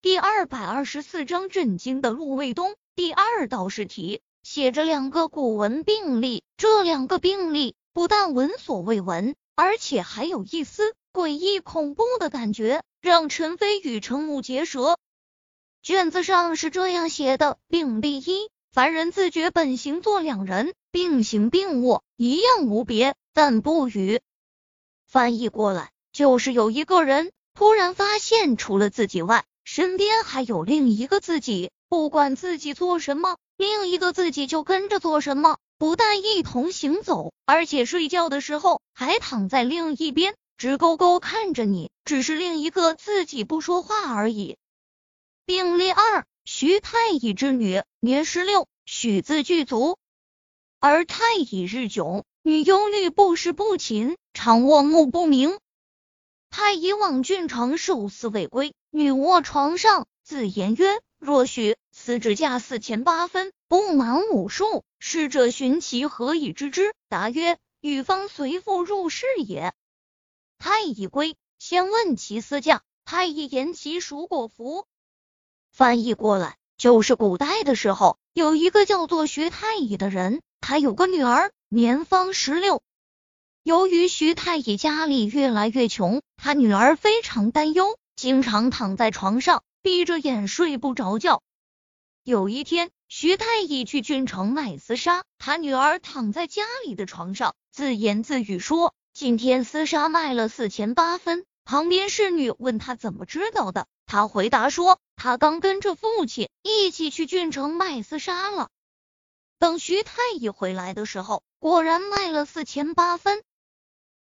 第二百二十四章震惊的陆卫东。第二道试题写着两个古文病例，这两个病例不但闻所未闻，而且还有一丝诡异恐怖的感觉，让陈飞宇瞠目结舌。卷子上是这样写的：病例一，凡人自觉本形作两人，并行并卧，一样无别，但不语。翻译过来就是有一个人突然发现，除了自己外，身边还有另一个自己。不管自己做什么，另一个自己就跟着做什么。不但一同行走，而且睡觉的时候还躺在另一边，直勾勾看着你。只是另一个自己不说话而已。病例二：徐太乙之女，年十六，许字具足。而太乙日窘，女忧虑不食不寝，常卧目不明。太乙往郡城受司未归，女卧床上，自言曰。若许此指价四钱八分，不满五数。侍者寻其何以知之？答曰：与方随父入室也。太乙归，先问其私价。太乙言其属果服。翻译过来就是古代的时候，有一个叫做徐太乙的人，他有个女儿，年方十六。由于徐太乙家里越来越穷，他女儿非常担忧，经常躺在床上。闭着眼睡不着觉。有一天，徐太乙去郡城卖丝纱，他女儿躺在家里的床上，自言自语说：“今天丝纱卖了四千八分。”旁边侍女问他怎么知道的，他回答说：“他刚跟着父亲一起去郡城卖丝纱了。”等徐太乙回来的时候，果然卖了四千八分。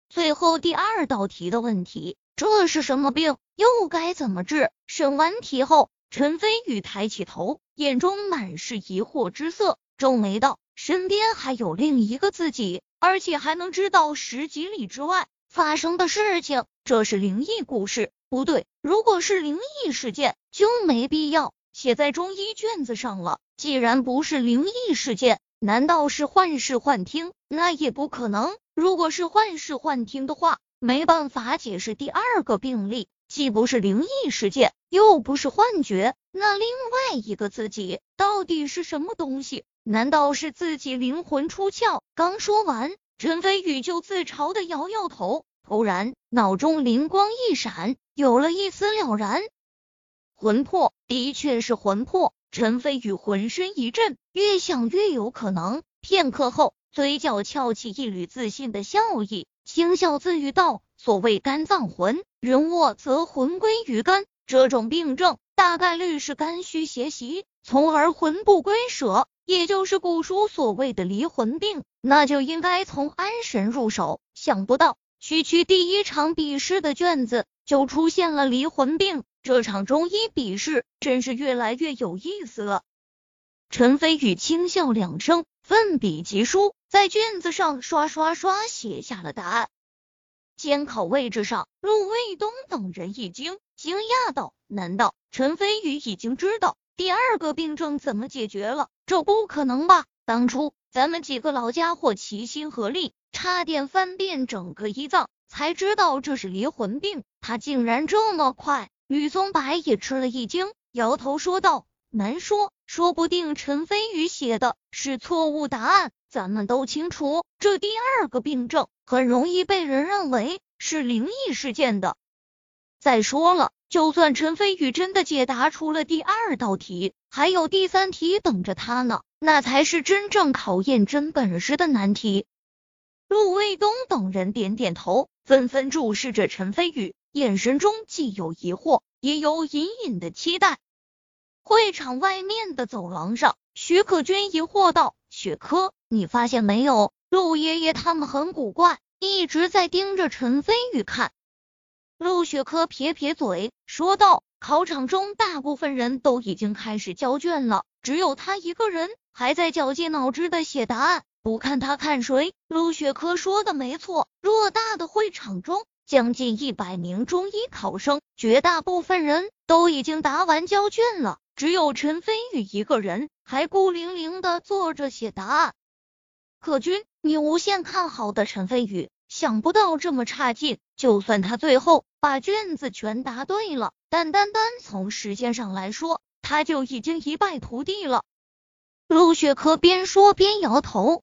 最后第二道题的问题。这是什么病？又该怎么治？审完题后，陈飞宇抬起头，眼中满是疑惑之色，皱眉道：“身边还有另一个自己，而且还能知道十几里之外发生的事情，这是灵异故事？不对，如果是灵异事件，就没必要写在中医卷子上了。既然不是灵异事件，难道是幻视幻听？那也不可能。如果是幻视幻听的话。”没办法解释第二个病例，既不是灵异事件，又不是幻觉，那另外一个自己到底是什么东西？难道是自己灵魂出窍？刚说完，陈飞宇就自嘲的摇摇头，突然脑中灵光一闪，有了一丝了然。魂魄的确是魂魄，陈飞宇浑身一震，越想越有可能。片刻后，嘴角翘起一缕自信的笑意。轻笑自语道：“所谓肝脏魂，人卧则魂归于肝。这种病症大概率是肝虚邪袭，从而魂不归舍，也就是古书所谓的离魂病。那就应该从安神入手。想不到区区第一场笔试的卷子就出现了离魂病，这场中医笔试真是越来越有意思了。”陈飞宇轻笑两声，奋笔疾书。在卷子上刷刷刷写下了答案。监考位置上，陆卫东等人一惊，惊讶道：“难道陈飞宇已经知道第二个病症怎么解决了？这不可能吧！当初咱们几个老家伙齐心合力，差点翻遍整个医藏，才知道这是离魂病。他竟然这么快！”吕松白也吃了一惊，摇头说道：“难说，说不定陈飞宇写的是错误答案。”咱们都清楚，这第二个病症很容易被人认为是灵异事件的。再说了，就算陈飞宇真的解答出了第二道题，还有第三题等着他呢，那才是真正考验真本事的难题。陆卫东等人点点头，纷纷注视着陈飞宇，眼神中既有疑惑，也有隐隐的期待。会场外面的走廊上，徐可君疑惑道：“雪珂。”你发现没有，陆爷爷他们很古怪，一直在盯着陈飞宇看。陆雪珂撇撇嘴，说道：“考场中大部分人都已经开始交卷了，只有他一个人还在绞尽脑汁的写答案。不看他看谁？”陆雪珂说的没错，偌大的会场中，将近一百名中医考生，绝大部分人都已经答完交卷了，只有陈飞宇一个人还孤零零的坐着写答案。可君，你无限看好的陈飞宇，想不到这么差劲。就算他最后把卷子全答对了，但单单从时间上来说，他就已经一败涂地了。陆雪珂边说边摇头，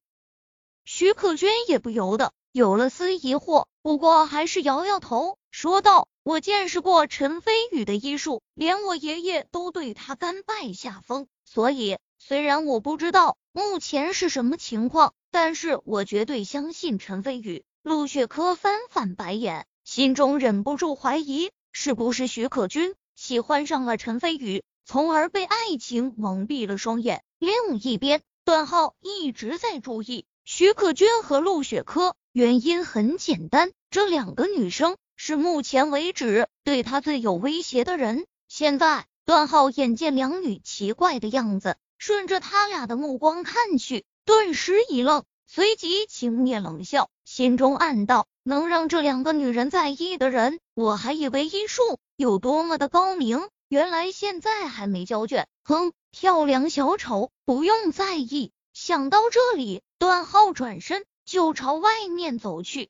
徐可娟也不由得有了丝疑惑，不过还是摇摇头，说道：“我见识过陈飞宇的医术，连我爷爷都对他甘拜下风，所以虽然我不知道目前是什么情况，但是我绝对相信陈飞宇。”陆雪珂翻翻白眼。心中忍不住怀疑，是不是徐可君喜欢上了陈飞宇，从而被爱情蒙蔽了双眼。另一边，段浩一直在注意徐可君和陆雪珂，原因很简单，这两个女生是目前为止对他最有威胁的人。现在，段浩眼见两女奇怪的样子，顺着他俩的目光看去，顿时一愣。随即轻蔑冷笑，心中暗道：能让这两个女人在意的人，我还以为医术有多么的高明，原来现在还没交卷。哼，跳梁小丑不用在意。想到这里，段浩转身就朝外面走去。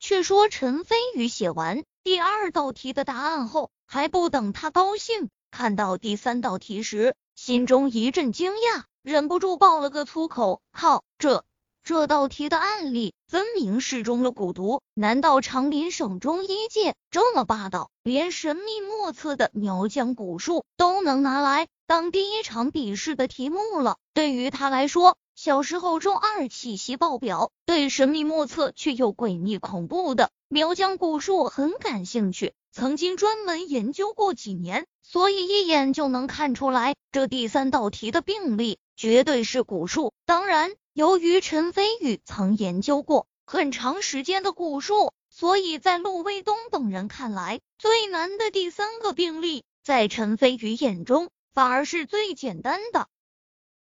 却说陈飞宇写完第二道题的答案后，还不等他高兴，看到第三道题时，心中一阵惊讶，忍不住爆了个粗口：靠，这！这道题的案例分明是中了蛊毒，难道长林省中医界这么霸道，连神秘莫测的苗疆蛊术都能拿来当第一场笔试的题目了？对于他来说，小时候中二气息爆表，对神秘莫测却又诡秘恐怖的苗疆蛊术很感兴趣，曾经专门研究过几年，所以一眼就能看出来，这第三道题的病例绝对是蛊术。当然。由于陈飞宇曾研究过很长时间的蛊术，所以在陆卫东等人看来，最难的第三个病例，在陈飞宇眼中反而是最简单的。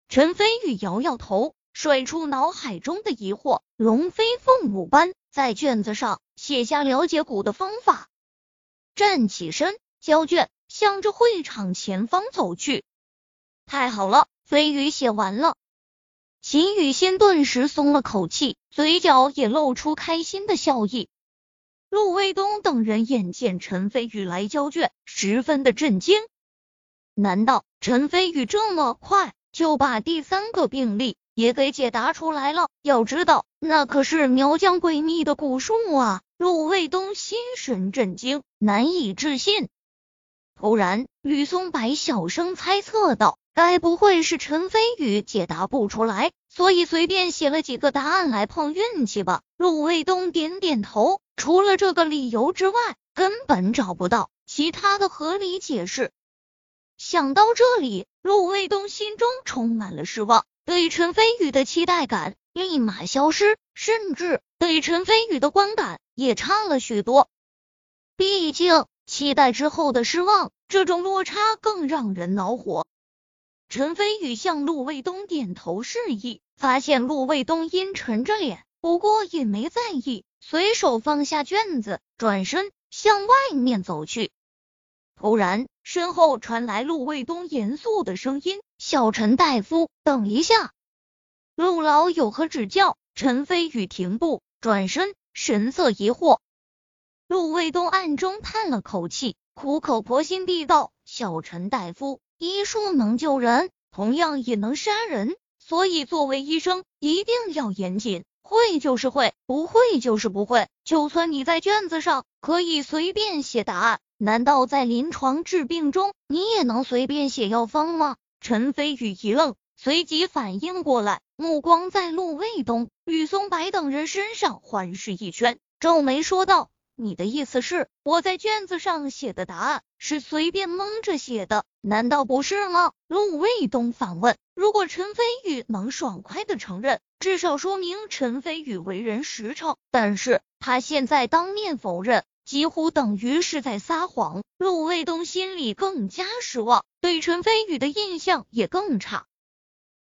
陈飞宇摇摇头，甩出脑海中的疑惑，龙飞凤舞般在卷子上写下了解蛊的方法，站起身交卷，向着会场前方走去。太好了，飞宇写完了。秦雨欣顿时松了口气，嘴角也露出开心的笑意。陆卫东等人眼见陈飞宇来交卷，十分的震惊。难道陈飞宇这么快就把第三个病例也给解答出来了？要知道，那可是苗疆诡秘的古树啊！陆卫东心神震惊，难以置信。突然，吕松柏小声猜测道。该不会是陈飞宇解答不出来，所以随便写了几个答案来碰运气吧？陆卫东点点头，除了这个理由之外，根本找不到其他的合理解释。想到这里，陆卫东心中充满了失望，对陈飞宇的期待感立马消失，甚至对陈飞宇的观感也差了许多。毕竟，期待之后的失望，这种落差更让人恼火。陈飞宇向陆卫东点头示意，发现陆卫东阴沉着脸，不过也没在意，随手放下卷子，转身向外面走去。突然，身后传来陆卫东严肃的声音：“小陈大夫，等一下。”陆老有何指教？陈飞宇停步，转身，神色疑惑。陆卫东暗中叹了口气，苦口婆心地道：“小陈大夫。”医术能救人，同样也能杀人，所以作为医生一定要严谨，会就是会，不会就是不会。就算你在卷子上可以随便写答案，难道在临床治病中你也能随便写药方吗？陈飞宇一愣，随即反应过来，目光在陆卫东、吕松柏等人身上环视一圈，皱眉说道。你的意思是，我在卷子上写的答案是随便蒙着写的，难道不是吗？陆卫东反问。如果陈飞宇能爽快的承认，至少说明陈飞宇为人实诚。但是他现在当面否认，几乎等于是在撒谎。陆卫东心里更加失望，对陈飞宇的印象也更差。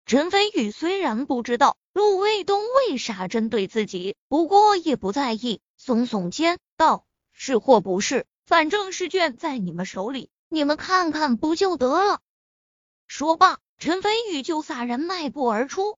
陈飞宇虽然不知道陆卫东为啥针对自己，不过也不在意。耸耸肩道：“是或不是，反正试卷在你们手里，你们看看不就得了。”说罢，陈飞宇就洒然迈步而出。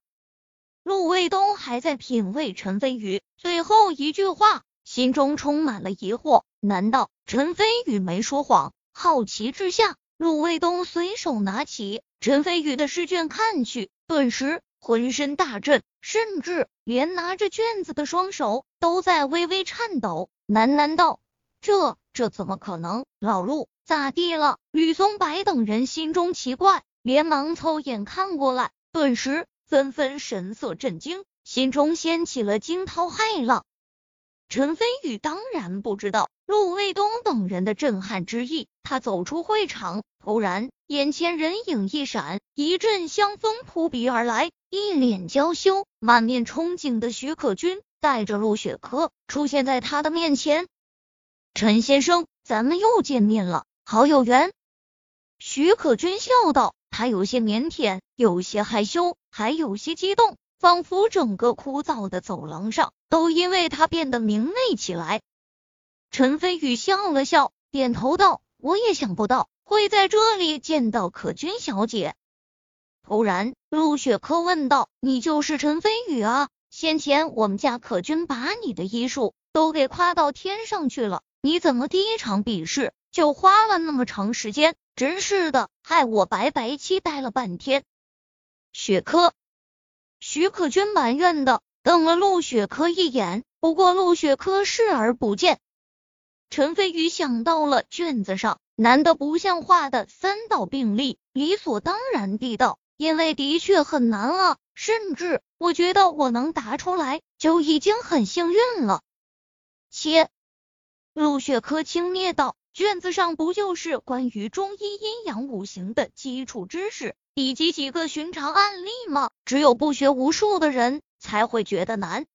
陆卫东还在品味陈飞宇最后一句话，心中充满了疑惑。难道陈飞宇没说谎？好奇之下，陆卫东随手拿起陈飞宇的试卷看去，顿时浑身大震，甚至连拿着卷子的双手都在微微颤抖，喃喃道：“这这怎么可能？老陆咋地了？”吕松柏等人心中奇怪，连忙凑眼看过来，顿时。纷纷神色震惊，心中掀起了惊涛骇浪。陈飞宇当然不知道陆卫东等人的震撼之意。他走出会场，突然眼前人影一闪，一阵香风扑鼻而来，一脸娇羞、满面憧憬的徐可君带着陆雪珂出现在他的面前。陈先生，咱们又见面了，好有缘。徐可君笑道。他有些腼腆，有些害羞，还有些激动，仿佛整个枯燥的走廊上都因为他变得明媚起来。陈飞宇笑了笑，点头道：“我也想不到会在这里见到可君小姐。”突然，陆雪珂问道：“你就是陈飞宇啊？先前我们家可君把你的医术都给夸到天上去了，你怎么第一场比试就花了那么长时间？”真是的，害我白白期待了半天。雪珂，徐可君埋怨的瞪了陆雪珂一眼，不过陆雪珂视而不见。陈飞宇想到了卷子上难得不像话的三道病例，理所当然地道，因为的确很难啊，甚至我觉得我能答出来就已经很幸运了。切，陆雪珂轻蔑道。卷子上不就是关于中医阴阳五行的基础知识，以及几个寻常案例吗？只有不学无术的人才会觉得难。